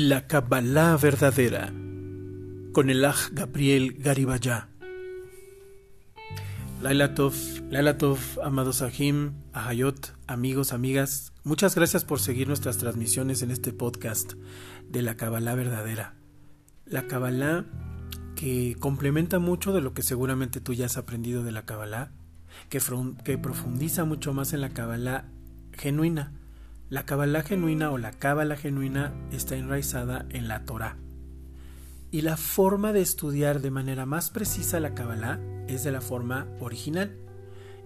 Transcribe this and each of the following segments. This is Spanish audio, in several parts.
La Kabbalah verdadera con el Aj Gabriel Garibaya. Laila Tov, Laila Tov, amados Ahim, Ahayot, amigos, amigas, muchas gracias por seguir nuestras transmisiones en este podcast de la Kabbalah verdadera. La Kabbalah que complementa mucho de lo que seguramente tú ya has aprendido de la Kabbalah, que, que profundiza mucho más en la Kabbalah genuina. La Kabbalah genuina o la Kabbalah genuina está enraizada en la Torah. Y la forma de estudiar de manera más precisa la Kabbalah es de la forma original.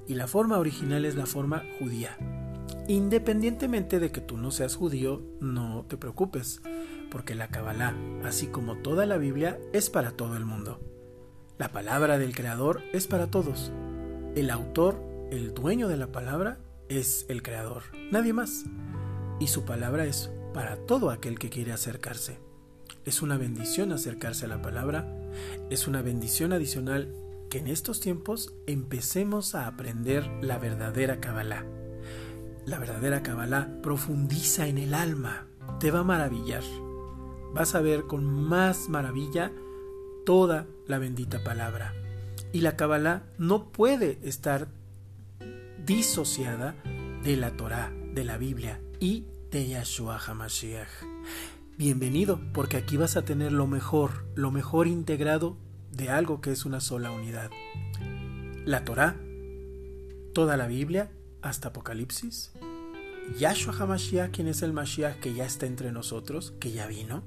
Y la forma original es la forma judía. Independientemente de que tú no seas judío, no te preocupes, porque la Kabbalah, así como toda la Biblia, es para todo el mundo. La palabra del Creador es para todos. El autor, el dueño de la palabra, es el Creador, nadie más. Y su palabra es para todo aquel que quiere acercarse. Es una bendición acercarse a la palabra, es una bendición adicional que en estos tiempos empecemos a aprender la verdadera Kabbalah. La verdadera Kabbalah profundiza en el alma, te va a maravillar. Vas a ver con más maravilla toda la bendita palabra. Y la Kabbalah no puede estar disociada de la Torah, de la Biblia y de Yahshua HaMashiach. Bienvenido, porque aquí vas a tener lo mejor, lo mejor integrado de algo que es una sola unidad. La Torah, toda la Biblia, hasta Apocalipsis. Yahshua HaMashiach, quien es el Mashiach que ya está entre nosotros, que ya vino.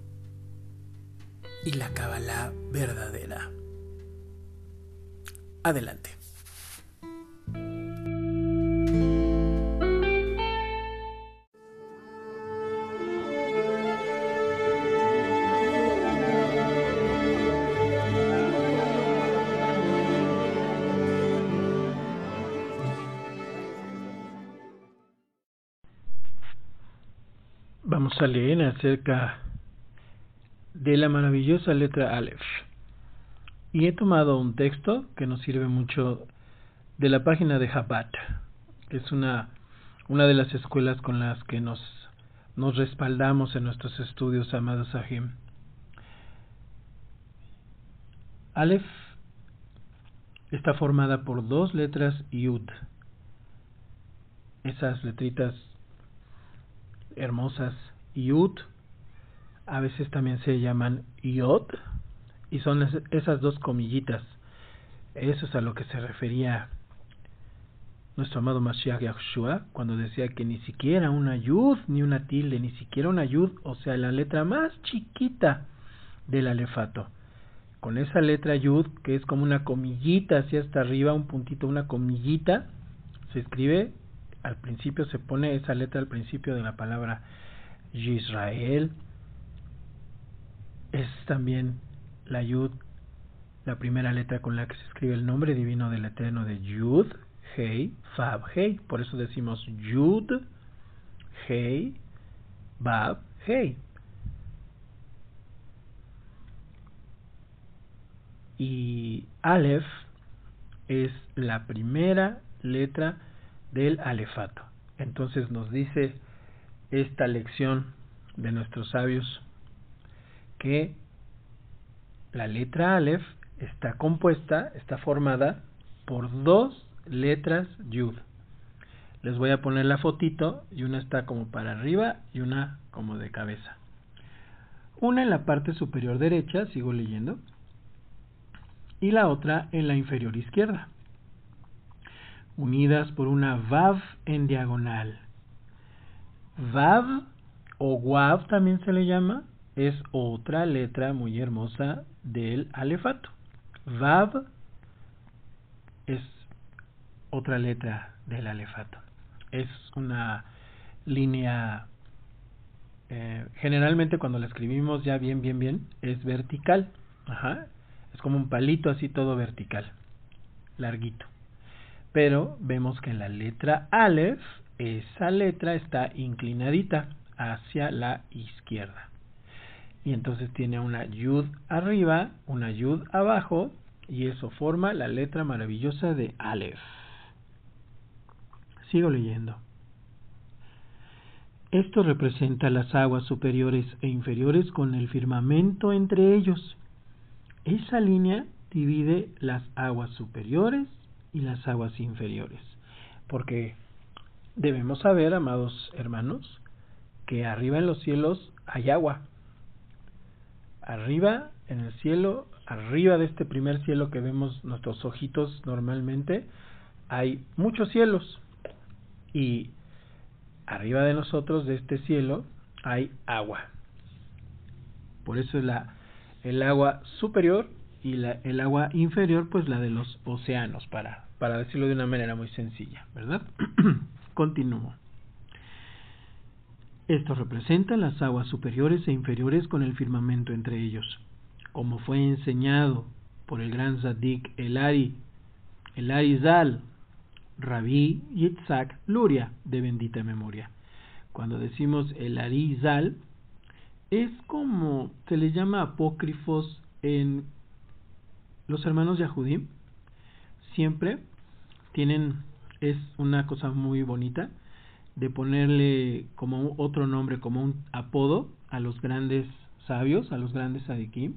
Y la Kabbalah verdadera. Adelante. Vamos a leer acerca de la maravillosa letra Aleph. Y he tomado un texto que nos sirve mucho de la página de Chabad, que es una, una de las escuelas con las que nos, nos respaldamos en nuestros estudios, amados Sahim. Aleph está formada por dos letras Yud. Esas letritas hermosas Yud, a veces también se llaman Yod, y son esas dos comillitas. Eso es a lo que se refería nuestro amado Mashiach Yahushua cuando decía que ni siquiera una yud ni una tilde, ni siquiera una yud, o sea, la letra más chiquita del alefato. Con esa letra yud, que es como una comillita hacia hasta arriba, un puntito, una comillita, se escribe al principio se pone esa letra al principio de la palabra Israel. Es también la Yud, la primera letra con la que se escribe el nombre divino del Eterno de Yud, Hei, Fab, Hei. Por eso decimos Yud, Hei, Bab, Hei. Y Aleph es la primera letra del alefato. Entonces nos dice esta lección de nuestros sabios que la letra Aleph está compuesta, está formada por dos letras Yud. Les voy a poner la fotito y una está como para arriba y una como de cabeza. Una en la parte superior derecha, sigo leyendo, y la otra en la inferior izquierda unidas por una Vav en diagonal. Vav o Wav también se le llama, es otra letra muy hermosa del alefato. Vav es otra letra del alefato. Es una línea, eh, generalmente cuando la escribimos ya bien, bien, bien, es vertical. Ajá. Es como un palito así todo vertical, larguito pero vemos que en la letra Aleph esa letra está inclinadita hacia la izquierda. Y entonces tiene una yud arriba, una yud abajo, y eso forma la letra maravillosa de Aleph. Sigo leyendo. Esto representa las aguas superiores e inferiores con el firmamento entre ellos. Esa línea divide las aguas superiores y las aguas inferiores. Porque debemos saber, amados hermanos, que arriba en los cielos hay agua. Arriba en el cielo, arriba de este primer cielo que vemos nuestros ojitos normalmente, hay muchos cielos. Y arriba de nosotros, de este cielo, hay agua. Por eso es la, el agua superior y la, el agua inferior, pues la de los océanos, para, para decirlo de una manera muy sencilla, ¿verdad? Continúo. Esto representa las aguas superiores e inferiores con el firmamento entre ellos, como fue enseñado por el gran Zadik Elari, Elari Zal, Rabí Yitzhak Luria, de bendita memoria. Cuando decimos Elari Zal, es como se le llama apócrifos en los hermanos Yahudim. Siempre tienen, es una cosa muy bonita, de ponerle como otro nombre, como un apodo a los grandes sabios, a los grandes sadikim.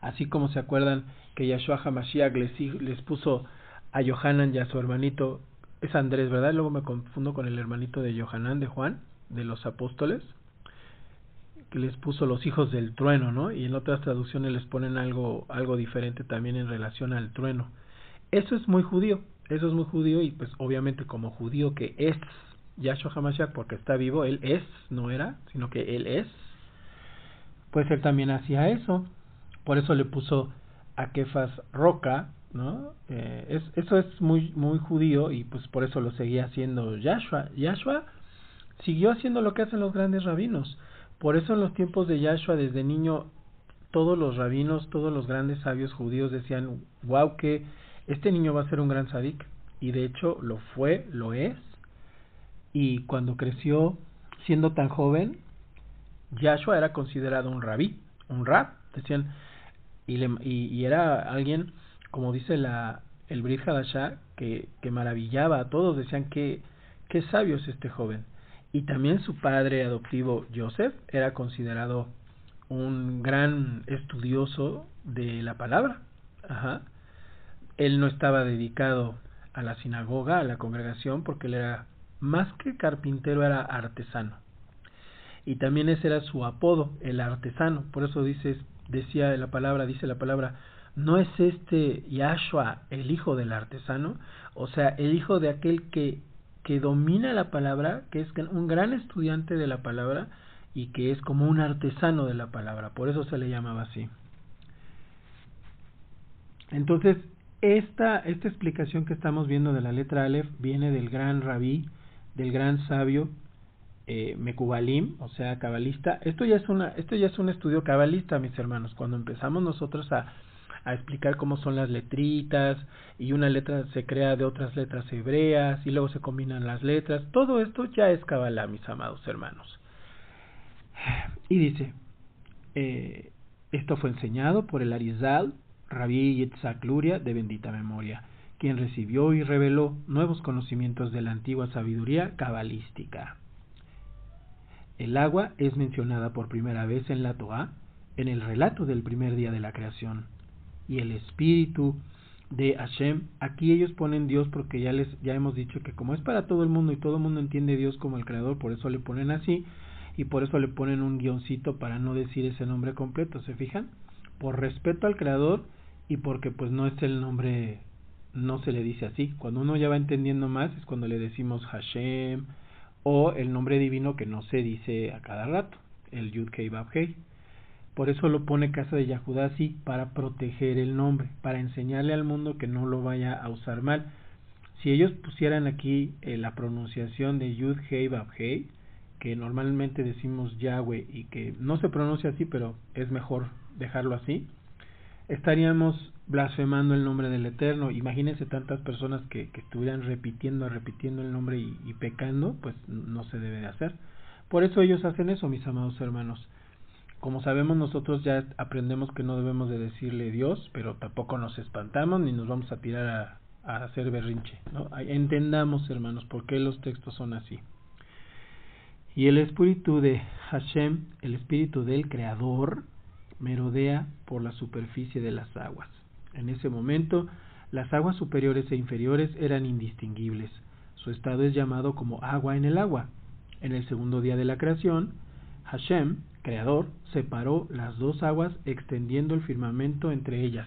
Así como se acuerdan que Yahshua HaMashiach les, les puso a Johanan y a su hermanito, es Andrés, ¿verdad? Luego me confundo con el hermanito de Johanan, de Juan, de los apóstoles, que les puso los hijos del trueno, ¿no? Y en otras traducciones les ponen algo, algo diferente también en relación al trueno. Eso es muy judío, eso es muy judío y pues obviamente como judío que es Yahshua HaMashiach porque está vivo, él es, no era, sino que él es, pues él también hacía eso. Por eso le puso a Kefas roca, ¿no? Eh, es, eso es muy, muy judío y pues por eso lo seguía haciendo Yahshua. Yahshua siguió haciendo lo que hacen los grandes rabinos. Por eso en los tiempos de Yahshua, desde niño, todos los rabinos, todos los grandes sabios judíos decían, wow, que este niño va a ser un gran sadik. Y de hecho lo fue, lo es, y cuando creció siendo tan joven, Yahshua era considerado un rabí, un rab, decían, y, le, y, era alguien, como dice la, el Brit Hadashah, que, que maravillaba a todos, decían que qué sabio es este joven. Y también su padre adoptivo, Joseph, era considerado un gran estudioso de la palabra. Ajá. Él no estaba dedicado a la sinagoga, a la congregación, porque él era más que carpintero era artesano. Y también ese era su apodo, el artesano. Por eso dice, decía la palabra, dice la palabra, ¿no es este Yahshua el hijo del artesano? O sea, el hijo de aquel que, que domina la palabra, que es un gran estudiante de la palabra y que es como un artesano de la palabra. Por eso se le llamaba así. Entonces, esta, esta explicación que estamos viendo de la letra Aleph viene del gran rabí del gran sabio eh, o sea, cabalista. Esto ya es una, esto ya es un estudio cabalista, mis hermanos. Cuando empezamos nosotros a, explicar cómo son las letritas y una letra se crea de otras letras hebreas y luego se combinan las letras, todo esto ya es cabalá, mis amados hermanos. Y dice, eh, esto fue enseñado por el Arizal, Rabí Yitzhak Luria, de bendita memoria quien recibió y reveló nuevos conocimientos de la antigua sabiduría cabalística. El agua es mencionada por primera vez en la Toa en el relato del primer día de la creación. Y el espíritu de Hashem, aquí ellos ponen Dios porque ya les ya hemos dicho que como es para todo el mundo y todo el mundo entiende Dios como el creador, por eso le ponen así y por eso le ponen un guioncito para no decir ese nombre completo, ¿se fijan? Por respeto al creador y porque pues no es el nombre no se le dice así. Cuando uno ya va entendiendo más es cuando le decimos Hashem o el nombre divino que no se dice a cada rato, el Yud Kei Bab Hei. Por eso lo pone Casa de Yahudá así, para proteger el nombre, para enseñarle al mundo que no lo vaya a usar mal. Si ellos pusieran aquí eh, la pronunciación de Yud Hei Bab Hei, que normalmente decimos Yahweh y que no se pronuncia así, pero es mejor dejarlo así, estaríamos blasfemando el nombre del Eterno. Imagínense tantas personas que, que estuvieran repitiendo, repitiendo el nombre y, pecando, pues no se debe de hacer. Por eso ellos hacen eso, mis amados hermanos. Como sabemos nosotros ya aprendemos que no debemos de decirle Dios, pero tampoco nos espantamos ni nos vamos a tirar a, a hacer berrinche. ¿no? Entendamos, hermanos, por qué los textos son así. Y el espíritu de Hashem, el espíritu del Creador, merodea por la superficie de las aguas. En ese momento, las aguas superiores e inferiores eran indistinguibles. Su estado es llamado como agua en el agua. En el segundo día de la creación, Hashem, creador, separó las dos aguas extendiendo el firmamento entre ellas.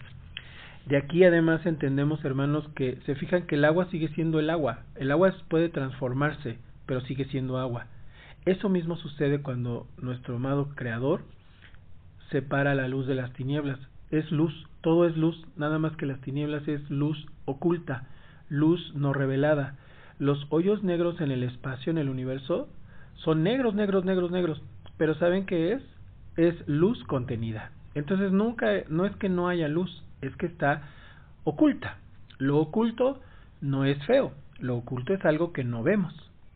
De aquí además entendemos, hermanos, que se fijan que el agua sigue siendo el agua. El agua puede transformarse, pero sigue siendo agua. Eso mismo sucede cuando nuestro amado Creador separa la luz de las tinieblas. Es luz, todo es luz, nada más que las tinieblas es luz oculta, luz no revelada. Los hoyos negros en el espacio, en el universo, son negros, negros, negros, negros. Pero ¿saben qué es? Es luz contenida. Entonces nunca, no es que no haya luz, es que está oculta. Lo oculto no es feo, lo oculto es algo que no vemos.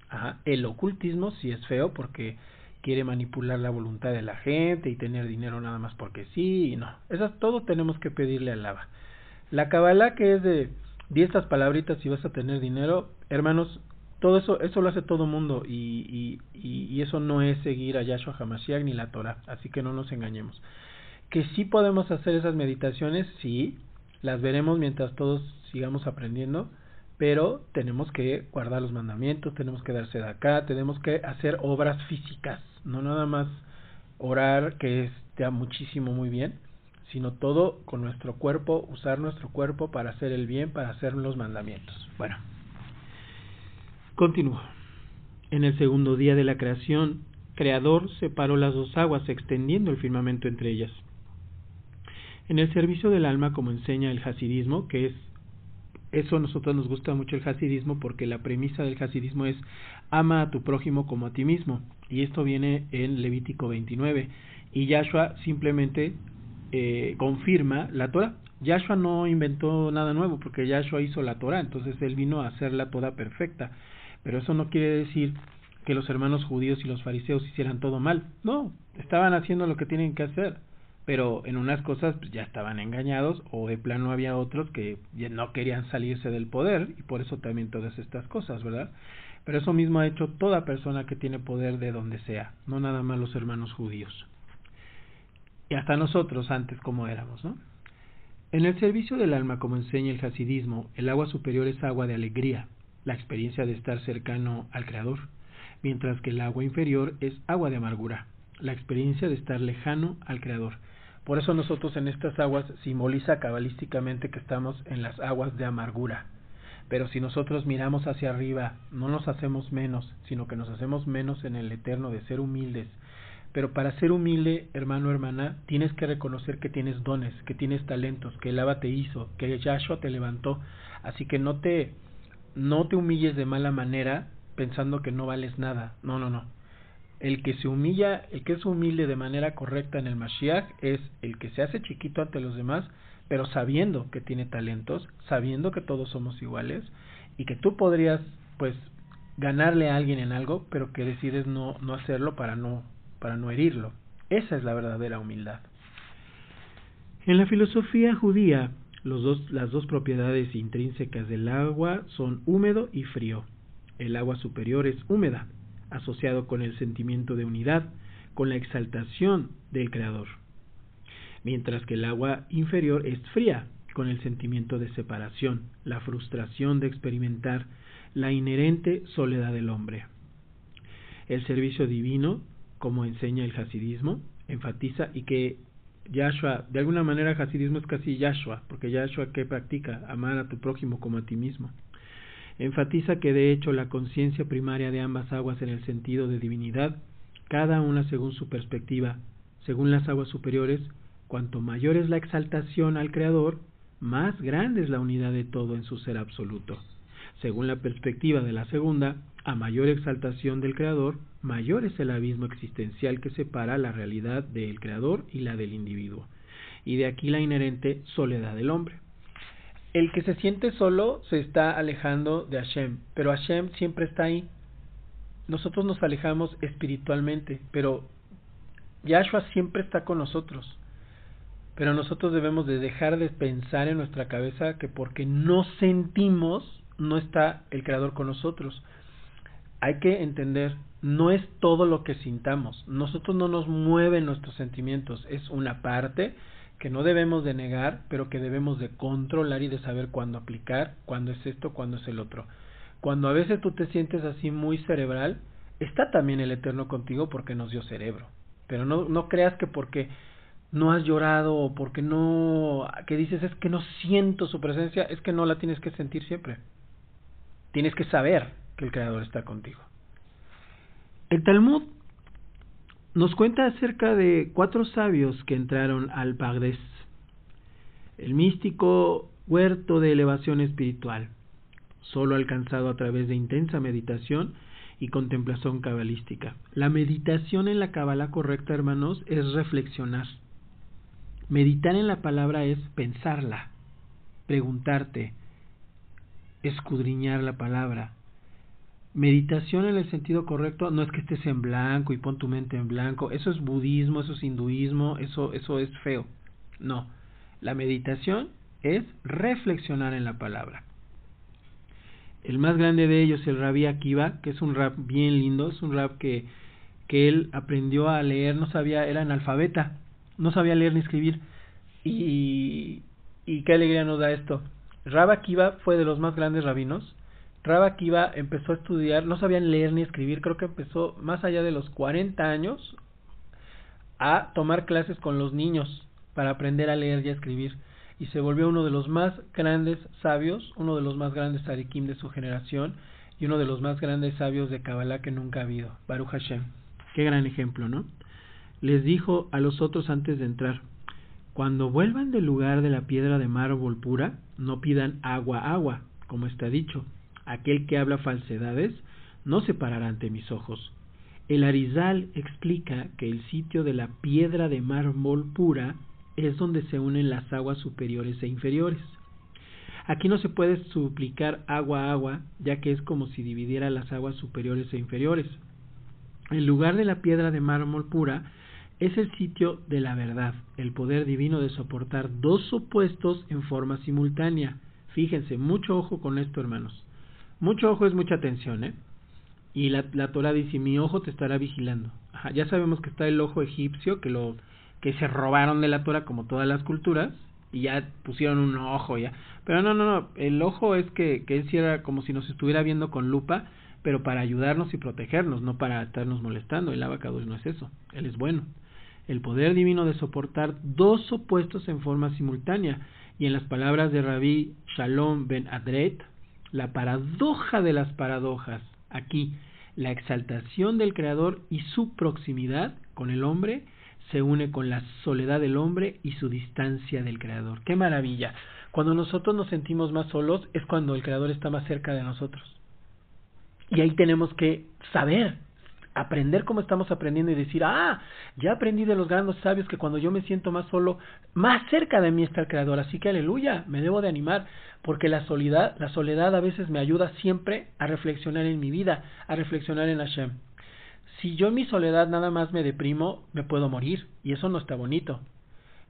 Ajá. El ocultismo sí es feo porque quiere manipular la voluntad de la gente y tener dinero nada más porque sí y no. Eso todo tenemos que pedirle al lava. La Kabbalah que es de di estas palabritas y vas a tener dinero, hermanos, todo eso eso lo hace todo mundo y, y, y, eso no es seguir a Yahshua HaMashiach ni la Torah, así que no nos engañemos. Que sí podemos hacer esas meditaciones, sí, las veremos mientras todos sigamos aprendiendo, pero tenemos que guardar los mandamientos, tenemos que darse de acá, tenemos que hacer obras físicas, no nada más orar, que está muchísimo muy bien, sino todo con nuestro cuerpo, usar nuestro cuerpo para hacer el bien, para hacer los mandamientos. Bueno, continúo. En el segundo día de la creación, Creador separó las dos aguas, extendiendo el firmamento entre ellas. En el servicio del alma, como enseña el hasidismo, que es eso a nosotros nos gusta mucho el hasidismo porque la premisa del hasidismo es ama a tu prójimo como a ti mismo y esto viene en Levítico 29 y Yahshua simplemente eh, confirma la Torah. Yahshua no inventó nada nuevo porque Yahshua hizo la Torah, entonces él vino a hacer la toda perfecta. Pero eso no quiere decir que los hermanos judíos y los fariseos hicieran todo mal. No, estaban haciendo lo que tienen que hacer pero en unas cosas pues, ya estaban engañados o de plano había otros que no querían salirse del poder y por eso también todas estas cosas, ¿verdad? Pero eso mismo ha hecho toda persona que tiene poder de donde sea, no nada más los hermanos judíos. Y hasta nosotros antes como éramos, ¿no? En el servicio del alma, como enseña el hasidismo, el agua superior es agua de alegría, la experiencia de estar cercano al Creador, mientras que el agua inferior es agua de amargura, la experiencia de estar lejano al Creador, por eso nosotros en estas aguas simboliza cabalísticamente que estamos en las aguas de amargura. Pero si nosotros miramos hacia arriba, no nos hacemos menos, sino que nos hacemos menos en el eterno de ser humildes. Pero para ser humilde, hermano, hermana, tienes que reconocer que tienes dones, que tienes talentos, que el Abba te hizo, que Yahshua te levantó. Así que no te, no te humilles de mala manera pensando que no vales nada. No, no, no el que se humilla, el que es humilde de manera correcta en el Mashiach es el que se hace chiquito ante los demás, pero sabiendo que tiene talentos, sabiendo que todos somos iguales y que tú podrías pues ganarle a alguien en algo, pero que decides no, no hacerlo para no, para no herirlo. Esa es la verdadera humildad. En la filosofía judía, las dos propiedades intrínsecas del agua son húmedo y frío. El agua superior es húmeda, asociado con el sentimiento de unidad, con la exaltación del Creador, mientras que el agua inferior es fría, con el sentimiento de separación, la frustración de experimentar la inherente soledad del hombre. El servicio divino, como enseña el hasidismo, enfatiza y que Yahshua, de alguna manera hasidismo es casi Yahshua, porque Yahshua que practica amar a tu prójimo como a ti mismo. Enfatiza que de hecho la conciencia primaria de ambas aguas en el sentido de divinidad, cada una según su perspectiva, según las aguas superiores, cuanto mayor es la exaltación al Creador, más grande es la unidad de todo en su ser absoluto. Según la perspectiva de la segunda, a mayor exaltación del Creador, mayor es el abismo existencial que separa la realidad del Creador y la del individuo, y de aquí la inherente soledad del hombre el que se siente solo se está alejando de Hashem, pero Hashem siempre está ahí. Nosotros nos alejamos espiritualmente, pero Yahshua siempre está con nosotros. Pero nosotros debemos de dejar de pensar en nuestra cabeza que porque no sentimos no está el Creador con nosotros. hay que entender, no es todo lo que sintamos. Nosotros no nos mueven nuestros sentimientos, es una parte que no debemos de negar, pero que debemos de controlar y de saber cuándo aplicar, cuándo es esto, cuándo es el otro. Cuando a veces tú te sientes así muy cerebral, está también el Eterno contigo porque nos dio cerebro. Pero no, no creas que porque no has llorado o porque no, que dices es que no siento su presencia, es que no la tienes que sentir siempre. Tienes que saber que el Creador está contigo. El Talmud nos cuenta acerca de cuatro sabios que entraron al Pagdes, el místico huerto de elevación espiritual, solo alcanzado a través de intensa meditación y contemplación cabalística. La meditación en la cabala correcta, hermanos, es reflexionar. Meditar en la palabra es pensarla, preguntarte, escudriñar la palabra, Meditación en el sentido correcto no es que estés en blanco y pon tu mente en blanco, eso es budismo, eso es hinduismo, eso, eso es feo. No, la meditación es reflexionar en la palabra. El más grande de ellos, el Rabbi Akiva, que es un rap bien lindo, es un rap que, que él aprendió a leer, no sabía, era analfabeta, no sabía leer ni escribir. Y, y qué alegría nos da esto. Rab Akiva fue de los más grandes rabinos Rabba Kiva empezó a estudiar, no sabían leer ni escribir, creo que empezó más allá de los 40 años a tomar clases con los niños para aprender a leer y a escribir y se volvió uno de los más grandes sabios, uno de los más grandes arikim de su generación y uno de los más grandes sabios de Kabbalah que nunca ha habido, Baruch Hashem. Qué gran ejemplo, ¿no? Les dijo a los otros antes de entrar, cuando vuelvan del lugar de la piedra de mármol pura, no pidan agua, agua, como está dicho, aquel que habla falsedades, no se parará ante mis ojos. El Arizal explica que el sitio de la piedra de mármol pura es donde se unen las aguas superiores e inferiores. Aquí no se puede suplicar agua a agua, ya que es como si dividiera las aguas superiores e inferiores. El lugar de la piedra de mármol pura es el sitio de la verdad, el poder divino de soportar dos opuestos en forma simultánea. Fíjense, mucho ojo con esto, hermanos. Mucho ojo es mucha atención, ¿eh? Y la, la Torah dice, mi ojo te estará vigilando. Ajá, ya sabemos que está el ojo egipcio, que lo que se robaron de la Torah como todas las culturas, y ya pusieron un ojo ya. Pero no, no, no, el ojo es que, que él como si nos estuviera viendo con lupa, pero para ayudarnos y protegernos, no para estarnos molestando. El abacados no es eso, él es bueno. El poder divino de soportar dos opuestos en forma simultánea. Y en las palabras de Rabí Shalom ben Adret, la paradoja de las paradojas. Aquí, la exaltación del Creador y su proximidad con el hombre se une con la soledad del hombre y su distancia del Creador. ¡Qué maravilla! Cuando nosotros nos sentimos más solos es cuando el Creador está más cerca de nosotros. Y ahí tenemos que saber aprender como estamos aprendiendo y decir, ah, ya aprendí de los grandes sabios que cuando yo me siento más solo, más cerca de mí está el Creador. Así que aleluya, me debo de animar, porque la soledad, la soledad a veces me ayuda siempre a reflexionar en mi vida, a reflexionar en Hashem. Si yo en mi soledad nada más me deprimo, me puedo morir, y eso no está bonito.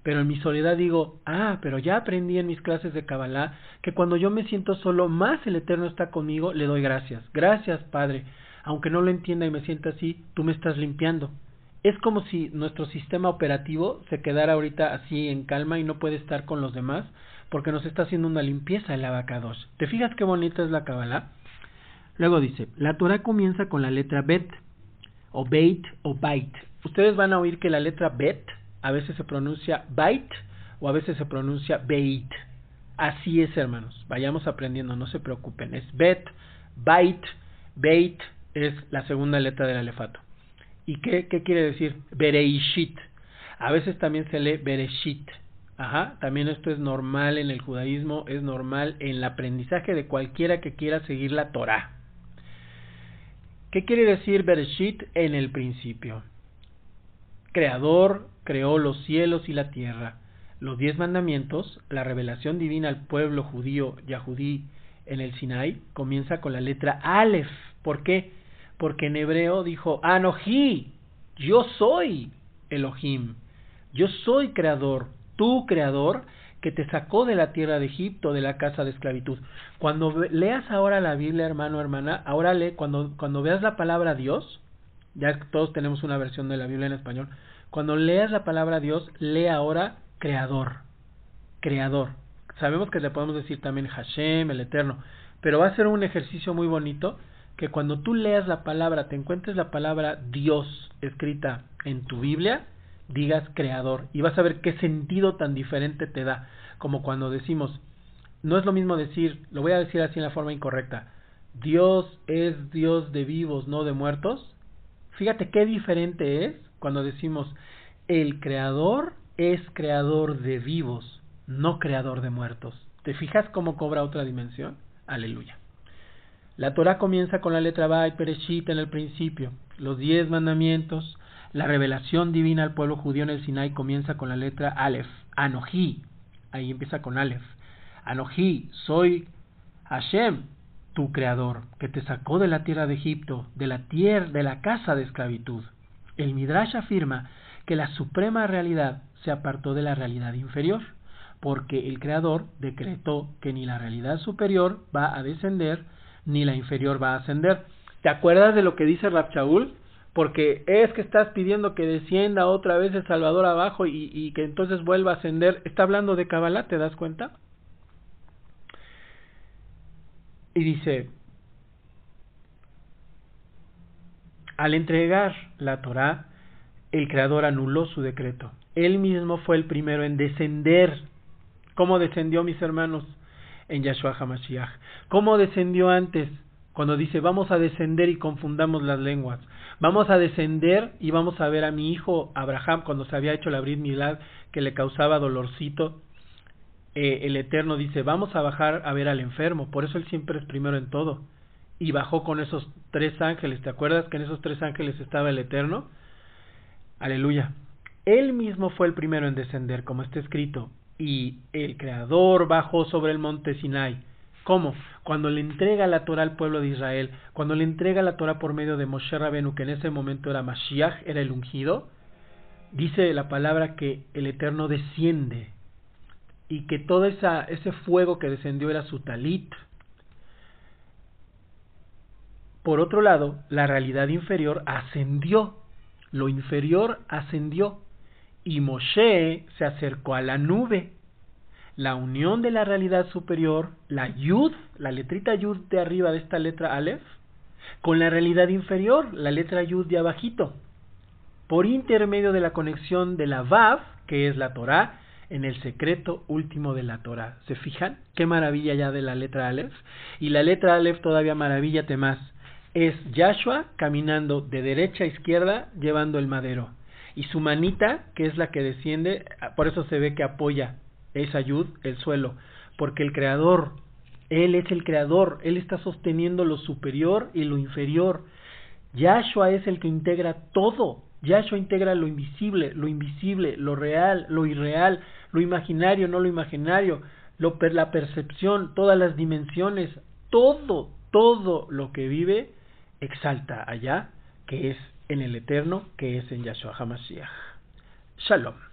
Pero en mi soledad digo, ah, pero ya aprendí en mis clases de Kabbalah que cuando yo me siento solo, más el Eterno está conmigo, le doy gracias. Gracias, Padre aunque no lo entienda y me sienta así, tú me estás limpiando. Es como si nuestro sistema operativo se quedara ahorita así en calma y no puede estar con los demás porque nos está haciendo una limpieza el abacados. ¿Te fijas qué bonita es la Kabbalah? Luego dice, la Torah comienza con la letra Bet, o Beit, o Bait. Ustedes van a oír que la letra Bet a veces se pronuncia Bait o a veces se pronuncia Beit. Así es, hermanos. Vayamos aprendiendo, no se preocupen. Es Bet, Bait, Beit, es la segunda letra del alefato. ¿Y qué, qué quiere decir? Bereishit. A veces también se lee Bereshit. Ajá, también esto es normal en el judaísmo, es normal en el aprendizaje de cualquiera que quiera seguir la Torah. ¿Qué quiere decir Bereshit en el principio? Creador creó los cielos y la tierra. Los diez mandamientos, la revelación divina al pueblo judío Yahudí en el Sinai, comienza con la letra Aleph. ¿Por qué? Porque en hebreo dijo Anoji, yo soy Elohim, yo soy creador, tu creador, que te sacó de la tierra de Egipto, de la casa de esclavitud. Cuando leas ahora la Biblia, hermano, hermana, ahora lee, cuando, cuando veas la palabra Dios, ya todos tenemos una versión de la Biblia en español, cuando leas la palabra Dios, lee ahora creador, creador. Sabemos que le podemos decir también Hashem, el Eterno, pero va a ser un ejercicio muy bonito que cuando tú leas la palabra, te encuentres la palabra Dios escrita en tu Biblia, digas creador y vas a ver qué sentido tan diferente te da, como cuando decimos, no es lo mismo decir, lo voy a decir así en la forma incorrecta, Dios es Dios de vivos, no de muertos. Fíjate qué diferente es cuando decimos, el creador es creador de vivos, no creador de muertos. ¿Te fijas cómo cobra otra dimensión? Aleluya. La Torah comienza con la letra Ba y Pereshit en el principio, los diez mandamientos, la revelación divina al pueblo judío en el Sinai comienza con la letra Aleph, Anoji, ahí empieza con Aleph. Anoji, soy Hashem, tu creador, que te sacó de la tierra de Egipto, de la tierra, de la casa de esclavitud. El Midrash afirma que la suprema realidad se apartó de la realidad inferior, porque el creador decretó que ni la realidad superior va a descender, ni la inferior va a ascender. ¿Te acuerdas de lo que dice Rabchaul? porque es que estás pidiendo que descienda otra vez el Salvador abajo y, que entonces vuelva a ascender. Está hablando de Kabbalah, ¿te das cuenta? Y dice, al entregar la Torah, el Creador anuló su decreto. Él mismo fue el primero en descender. ¿Cómo descendió, mis hermanos? En Yahshua HaMashiach. ¿Cómo descendió antes? Cuando dice, vamos a descender y confundamos las lenguas. Vamos a descender y vamos a ver a mi hijo Abraham cuando se había hecho la Brit Milad que le causaba dolorcito. Eh, el Eterno dice, vamos a bajar a ver al enfermo. Por eso él siempre es primero en todo. Y bajó con esos tres ángeles. ¿Te acuerdas que en esos tres ángeles estaba el Eterno? Aleluya. Él mismo fue el primero en descender, como está escrito. Y el Creador bajó sobre el monte Sinai ¿Cómo? Cuando le entrega la Torah al pueblo de Israel, cuando le entrega la Torah por medio de Moshe Rabenu, que en ese momento era Mashiach, era el ungido, dice la palabra que el Eterno desciende y que todo ese fuego que descendió era su talit. Por otro lado, la realidad inferior ascendió, lo inferior ascendió y Moshe se acercó a la nube la unión de la realidad superior, la yud, la letrita yud de arriba de esta letra aleph, con la realidad inferior, la letra yud de abajito, por intermedio de la conexión de la vav, que es la Torah, en el secreto último de la Torah. ¿Se fijan? Qué maravilla ya de la letra aleph. Y la letra aleph todavía maravíllate más. Es Yahshua caminando de derecha a izquierda llevando el madero. Y su manita, que es la que desciende, por eso se ve que apoya es ayud el suelo, porque el creador, él es el creador, él está sosteniendo lo superior y lo inferior. Yahshua es el que integra todo. Yahshua integra lo invisible, lo invisible, lo real, lo irreal, lo imaginario, no lo imaginario, lo, la percepción, todas las dimensiones, todo, todo lo que vive exalta allá, que es en el eterno, que es en Yahshua HaMashiach. Shalom.